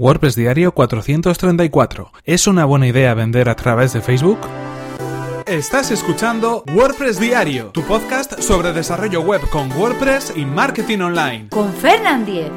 WordPress Diario 434. ¿Es una buena idea vender a través de Facebook? Estás escuchando WordPress Diario, tu podcast sobre desarrollo web con WordPress y marketing online. Con Fernand Diez.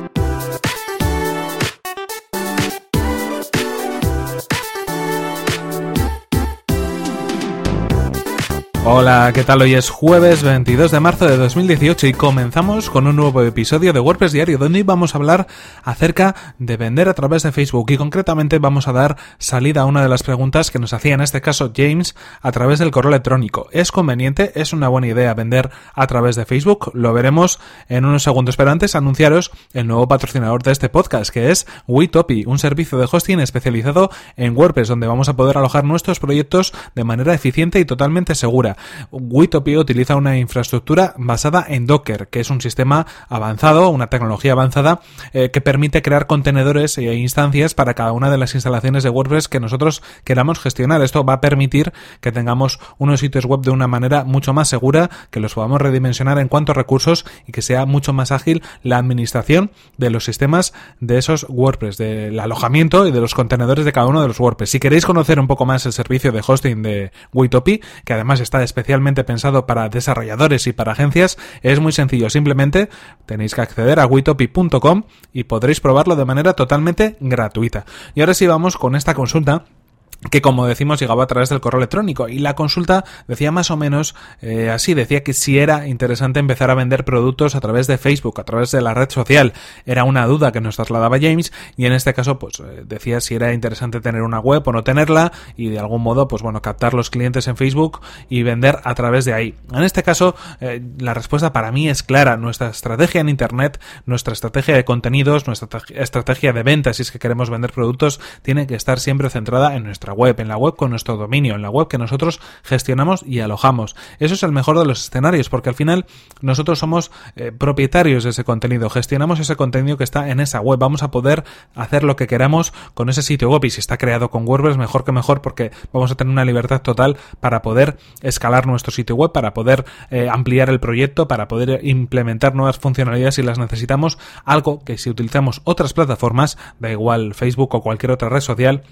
Hola, ¿qué tal? Hoy es jueves 22 de marzo de 2018 y comenzamos con un nuevo episodio de WordPress Diario donde vamos a hablar acerca de vender a través de Facebook y concretamente vamos a dar salida a una de las preguntas que nos hacía en este caso James a través del correo electrónico. ¿Es conveniente? ¿Es una buena idea vender a través de Facebook? Lo veremos en unos segundos, pero antes anunciaros el nuevo patrocinador de este podcast que es Witopi, un servicio de hosting especializado en WordPress donde vamos a poder alojar nuestros proyectos de manera eficiente y totalmente segura. Witopia utiliza una infraestructura basada en Docker, que es un sistema avanzado, una tecnología avanzada eh, que permite crear contenedores e instancias para cada una de las instalaciones de WordPress que nosotros queramos gestionar. Esto va a permitir que tengamos unos sitios web de una manera mucho más segura, que los podamos redimensionar en cuanto a recursos y que sea mucho más ágil la administración de los sistemas de esos WordPress, del alojamiento y de los contenedores de cada uno de los WordPress. Si queréis conocer un poco más el servicio de hosting de Witopi, que además está especialmente pensado para desarrolladores y para agencias, es muy sencillo. Simplemente tenéis que acceder a witopi.com y podréis probarlo de manera totalmente gratuita. Y ahora sí vamos con esta consulta que como decimos llegaba a través del correo electrónico. Y la consulta decía más o menos eh, así, decía que si era interesante empezar a vender productos a través de Facebook, a través de la red social, era una duda que nos trasladaba James y en este caso pues eh, decía si era interesante tener una web o no tenerla y de algún modo pues bueno captar los clientes en Facebook y vender a través de ahí. En este caso eh, la respuesta para mí es clara, nuestra estrategia en Internet, nuestra estrategia de contenidos, nuestra estrategia de ventas si es que queremos vender productos tiene que estar siempre centrada en nuestra web, en la web con nuestro dominio, en la web que nosotros gestionamos y alojamos. Eso es el mejor de los escenarios, porque al final nosotros somos eh, propietarios de ese contenido, gestionamos ese contenido que está en esa web, vamos a poder hacer lo que queramos con ese sitio web y si está creado con WordPress mejor que mejor porque vamos a tener una libertad total para poder escalar nuestro sitio web, para poder eh, ampliar el proyecto, para poder implementar nuevas funcionalidades si las necesitamos, algo que si utilizamos otras plataformas, da igual Facebook o cualquier otra red social,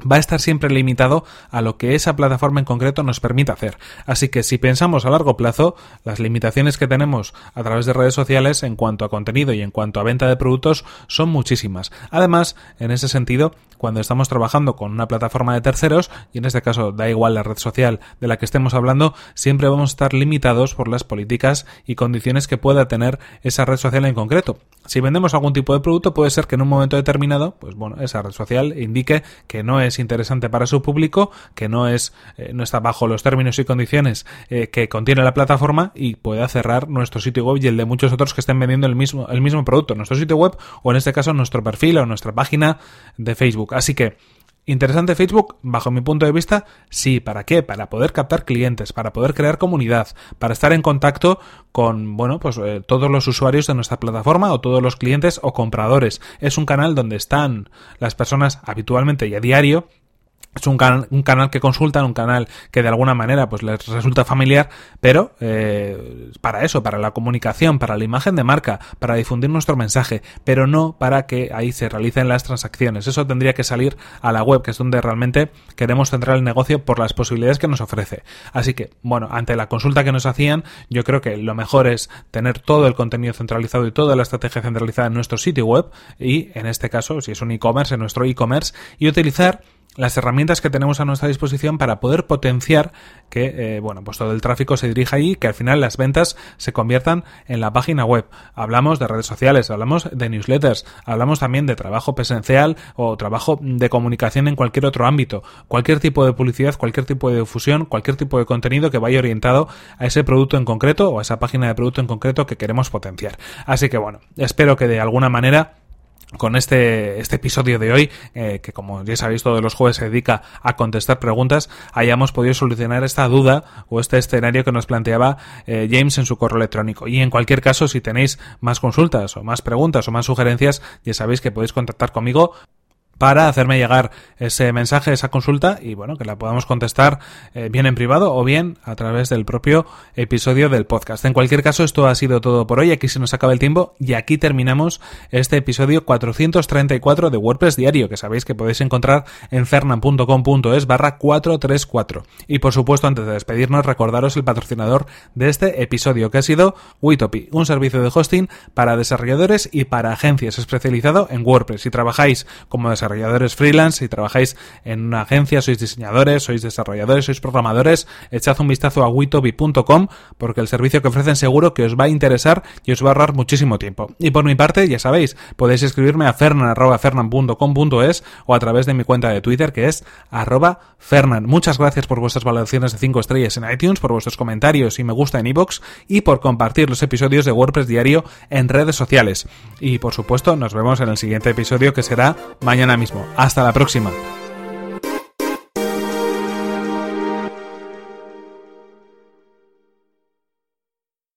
va a estar siempre limitado a lo que esa plataforma en concreto nos permite hacer. Así que si pensamos a largo plazo, las limitaciones que tenemos a través de redes sociales en cuanto a contenido y en cuanto a venta de productos son muchísimas. Además, en ese sentido, cuando estamos trabajando con una plataforma de terceros, y en este caso da igual la red social de la que estemos hablando, siempre vamos a estar limitados por las políticas y condiciones que pueda tener esa red social en concreto. Si vendemos algún tipo de producto, puede ser que en un momento determinado, pues bueno, esa red social indique que no es interesante para su público, que no es, eh, no está bajo los términos y condiciones eh, que contiene la plataforma y pueda cerrar nuestro sitio web y el de muchos otros que estén vendiendo el mismo, el mismo producto, nuestro sitio web o en este caso nuestro perfil o nuestra página de Facebook. Así que ¿Interesante Facebook? Bajo mi punto de vista, sí. ¿Para qué? Para poder captar clientes, para poder crear comunidad, para estar en contacto con, bueno, pues eh, todos los usuarios de nuestra plataforma o todos los clientes o compradores. Es un canal donde están las personas habitualmente y a diario es un, canal que consultan, un canal que de alguna manera pues les resulta familiar, pero eh, para eso, para la comunicación, para la imagen de marca, para difundir nuestro mensaje, pero no para que ahí se realicen las transacciones. Eso tendría que salir a la web, que es donde realmente queremos centrar el negocio por las posibilidades que nos ofrece. Así que, bueno, ante la consulta que nos hacían, yo creo que lo mejor es tener todo el contenido centralizado y toda la estrategia centralizada en nuestro sitio web y, en este caso, si es un e-commerce, en nuestro e-commerce, y utilizar las herramientas que tenemos a nuestra disposición para poder potenciar que eh, bueno pues todo el tráfico se dirija ahí que al final las ventas se conviertan en la página web. Hablamos de redes sociales hablamos de newsletters hablamos también de trabajo presencial o trabajo de comunicación en cualquier otro ámbito. Cualquier tipo de publicidad cualquier tipo de difusión cualquier tipo de contenido que vaya orientado a ese producto en concreto o a esa página de producto en concreto que queremos potenciar. Así que bueno espero que de alguna manera con este, este episodio de hoy, eh, que como ya sabéis todos los jueves se dedica a contestar preguntas, hayamos podido solucionar esta duda o este escenario que nos planteaba eh, James en su correo electrónico. Y en cualquier caso, si tenéis más consultas o más preguntas o más sugerencias, ya sabéis que podéis contactar conmigo para hacerme llegar ese mensaje, esa consulta y bueno, que la podamos contestar eh, bien en privado o bien a través del propio episodio del podcast. En cualquier caso, esto ha sido todo por hoy. Aquí se nos acaba el tiempo y aquí terminamos este episodio 434 de WordPress Diario, que sabéis que podéis encontrar en fernan.com.es barra 434. Y por supuesto, antes de despedirnos, recordaros el patrocinador de este episodio, que ha sido Witopi, un servicio de hosting para desarrolladores y para agencias especializado en WordPress. Si trabajáis como desarrolladores desarrolladores freelance, si trabajáis en una agencia, sois diseñadores, sois desarrolladores, sois programadores, echad un vistazo a witobi.com porque el servicio que ofrecen seguro que os va a interesar y os va a ahorrar muchísimo tiempo. Y por mi parte, ya sabéis, podéis escribirme a fernan.fernan.com.es o a través de mi cuenta de Twitter que es arroba fernan. Muchas gracias por vuestras valoraciones de 5 estrellas en iTunes, por vuestros comentarios y me gusta en iBox y por compartir los episodios de WordPress Diario en redes sociales. Y por supuesto, nos vemos en el siguiente episodio que será mañana mismo. Hasta la próxima.